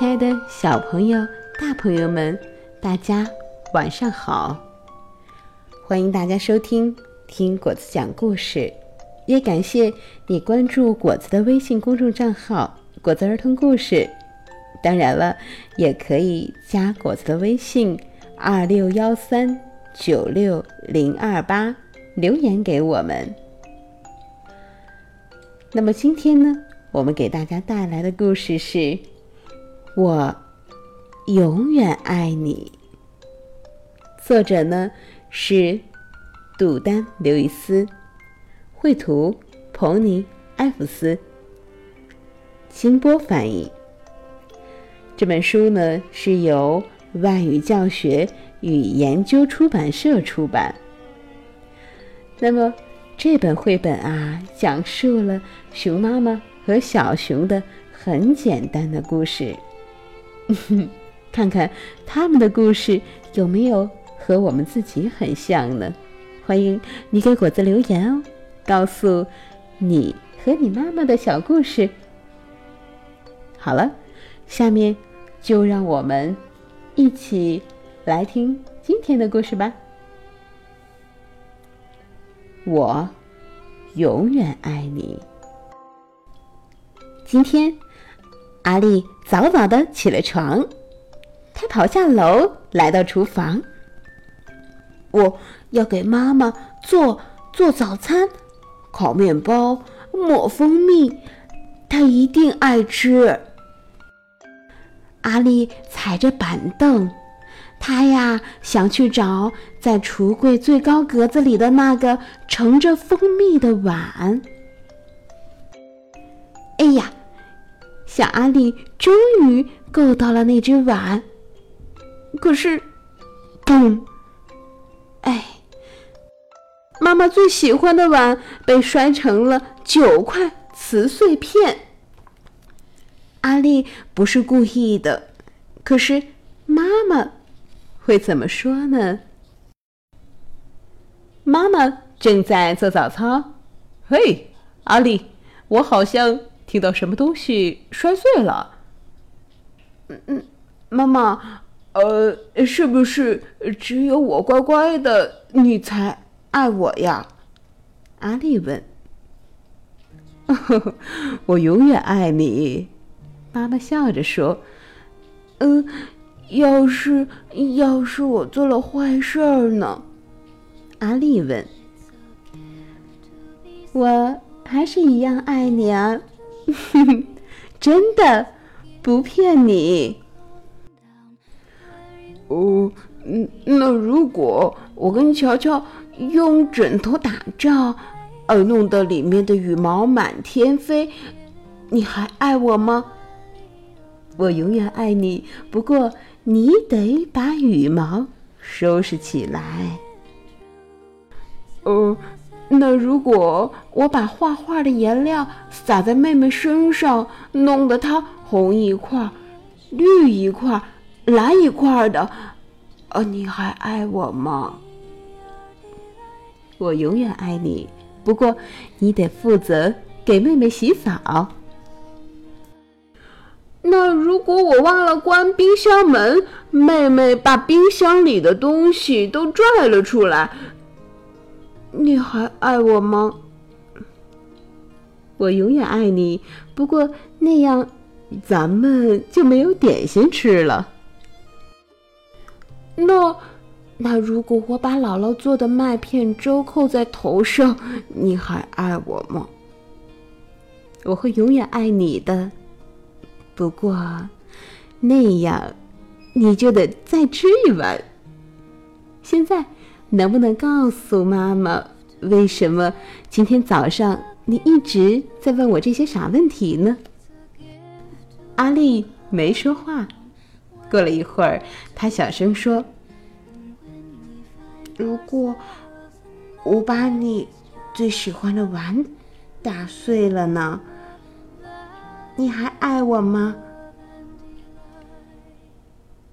亲爱的小朋友、大朋友们，大家晚上好！欢迎大家收听听果子讲故事，也感谢你关注果子的微信公众账号“果子儿童故事”。当然了，也可以加果子的微信二六幺三九六零二八留言给我们。那么今天呢，我们给大家带来的故事是。我永远爱你。作者呢是杜丹·刘易斯，绘图彭尼·埃弗斯，金波翻译。这本书呢是由外语教学与研究出版社出版。那么这本绘本啊，讲述了熊妈妈和小熊的很简单的故事。看看他们的故事有没有和我们自己很像呢？欢迎你给果子留言哦，告诉你和你妈妈的小故事。好了，下面就让我们一起来听今天的故事吧。我永远爱你。今天。阿丽早早的起了床，她跑下楼，来到厨房。我要给妈妈做做早餐，烤面包，抹蜂蜜，她一定爱吃。阿丽踩着板凳，她呀想去找在橱柜最高格子里的那个盛着蜂蜜的碗。小阿丽终于够到了那只碗，可是，嘣！哎，妈妈最喜欢的碗被摔成了九块瓷碎片。阿丽不是故意的，可是妈妈会怎么说呢？妈妈正在做早操。嘿，阿丽，我好像……听到什么东西摔碎了？嗯嗯，妈妈，呃，是不是只有我乖乖的，你才爱我呀？阿丽问。我永远爱你，妈妈笑着说。嗯，要是要是我做了坏事儿呢？阿丽问。我还是一样爱你啊。真的，不骗你。哦，嗯，那如果我跟乔乔用枕头打仗，而弄得里面的羽毛满天飞，你还爱我吗？我永远爱你，不过你得把羽毛收拾起来。哦。那如果我把画画的颜料洒在妹妹身上，弄得她红一块、绿一块、蓝一块的，呃，你还爱我吗？我永远爱你，不过你得负责给妹妹洗澡。那如果我忘了关冰箱门，妹妹把冰箱里的东西都拽了出来。你还爱我吗？我永远爱你，不过那样咱们就没有点心吃了。那那如果我把姥姥做的麦片粥扣在头上，你还爱我吗？我会永远爱你的，不过那样你就得再吃一碗。现在。能不能告诉妈妈，为什么今天早上你一直在问我这些傻问题呢？阿丽没说话。过了一会儿，她小声说：“如果我把你最喜欢的碗打碎了呢？你还爱我吗？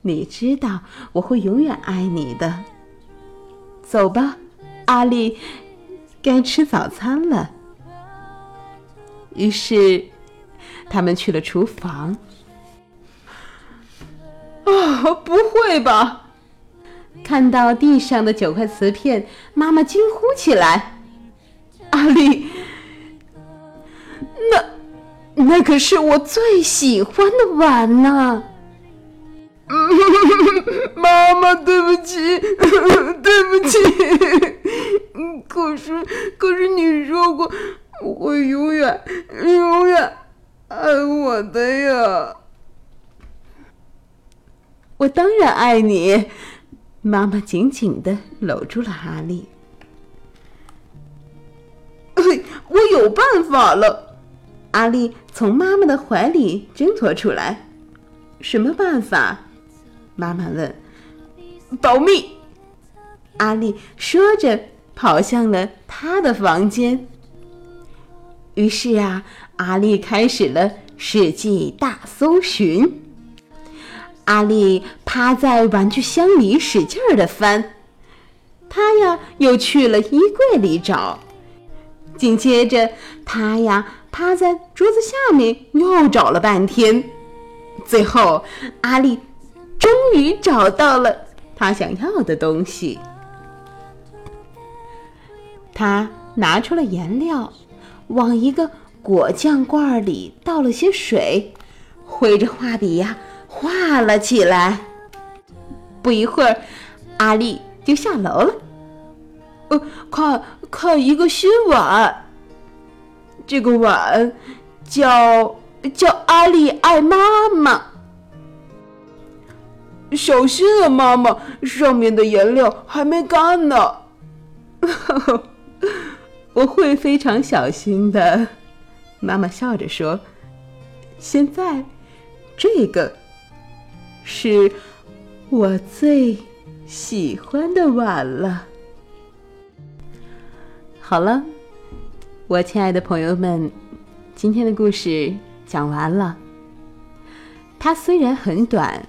你知道我会永远爱你的。”走吧，阿丽，该吃早餐了。于是，他们去了厨房。啊，不会吧！看到地上的九块瓷片，妈妈惊呼起来：“阿丽，那那可是我最喜欢的碗呢！” 妈妈，对不起，对不起。可是，可是你说过，我会永远、永远爱我的呀。我当然爱你。妈妈紧紧的搂住了阿丽。我有办法了。阿丽从妈妈的怀里挣脱出来。什么办法？妈妈问。保密。阿丽说着，跑向了她的房间。于是啊，阿丽开始了世纪大搜寻。阿丽趴在玩具箱里使劲儿的翻，她呀又去了衣柜里找，紧接着她呀趴在桌子下面又找了半天，最后阿丽终于找到了他想要的东西。他拿出了颜料，往一个果酱罐里倒了些水，挥着画笔呀。画了起来。不一会儿，阿丽就下楼了。呃，看看一个新碗。这个碗叫叫阿丽爱妈妈。小心啊，妈妈，上面的颜料还没干呢。我会非常小心的。妈妈笑着说：“现在，这个。”是我最喜欢的碗了。好了，我亲爱的朋友们，今天的故事讲完了。它虽然很短，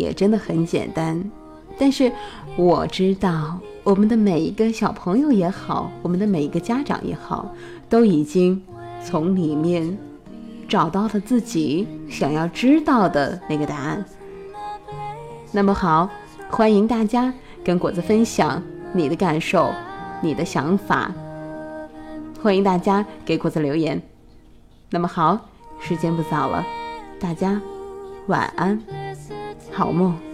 也真的很简单，但是我知道，我们的每一个小朋友也好，我们的每一个家长也好，都已经从里面找到了自己想要知道的那个答案。那么好，欢迎大家跟果子分享你的感受、你的想法。欢迎大家给果子留言。那么好，时间不早了，大家晚安，好梦。